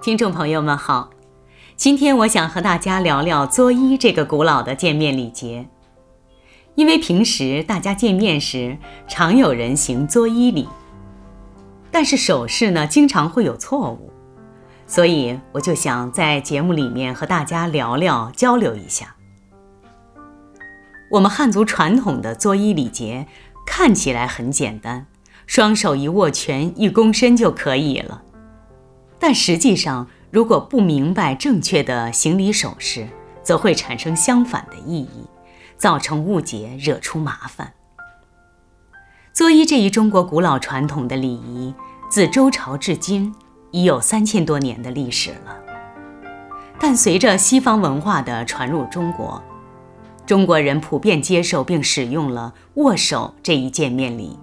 听众朋友们好，今天我想和大家聊聊作揖这个古老的见面礼节。因为平时大家见面时常有人行作揖礼，但是手势呢经常会有错误，所以我就想在节目里面和大家聊聊交流一下。我们汉族传统的作揖礼节看起来很简单，双手一握拳一躬身就可以了。但实际上，如果不明白正确的行礼手势，则会产生相反的意义，造成误解，惹出麻烦。作揖这一中国古老传统的礼仪，自周朝至今已有三千多年的历史了。但随着西方文化的传入中国，中国人普遍接受并使用了握手这一见面礼。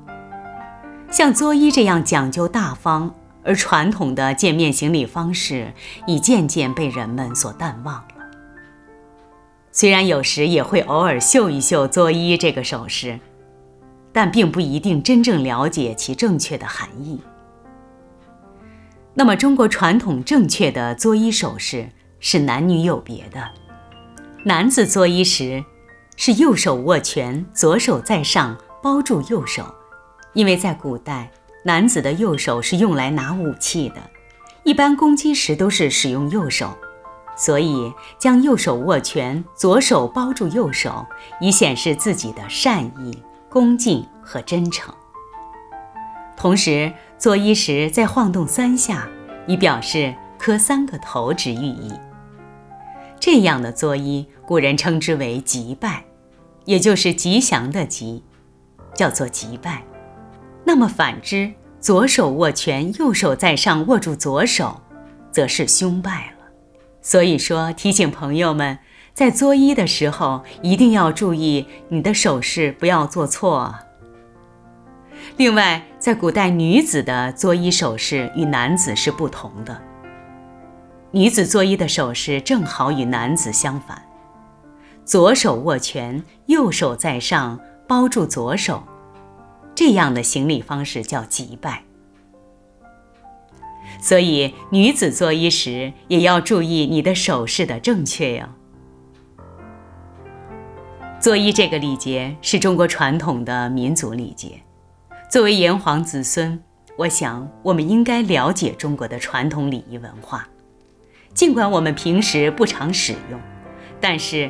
像作揖这样讲究大方。而传统的见面行礼方式已渐渐被人们所淡忘了。虽然有时也会偶尔秀一秀作揖这个手势，但并不一定真正了解其正确的含义。那么，中国传统正确的作揖手势是男女有别的。男子作揖时，是右手握拳，左手在上包住右手，因为在古代。男子的右手是用来拿武器的，一般攻击时都是使用右手，所以将右手握拳，左手包住右手，以显示自己的善意、恭敬和真诚。同时，作揖时再晃动三下，以表示磕三个头之寓意。这样的作揖，古人称之为吉拜，也就是吉祥的吉，叫做吉拜。那么反之，左手握拳，右手在上握住左手，则是凶败了。所以说，提醒朋友们，在作揖的时候一定要注意你的手势，不要做错。另外，在古代，女子的作揖手势与男子是不同的。女子作揖的手势正好与男子相反，左手握拳，右手在上包住左手。这样的行礼方式叫吉拜，所以女子作揖时也要注意你的手势的正确哟。作揖这个礼节是中国传统的民族礼节，作为炎黄子孙，我想我们应该了解中国的传统礼仪文化，尽管我们平时不常使用，但是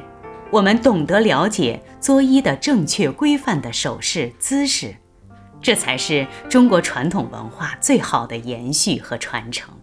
我们懂得了解作揖的正确规范的手势姿势。这才是中国传统文化最好的延续和传承。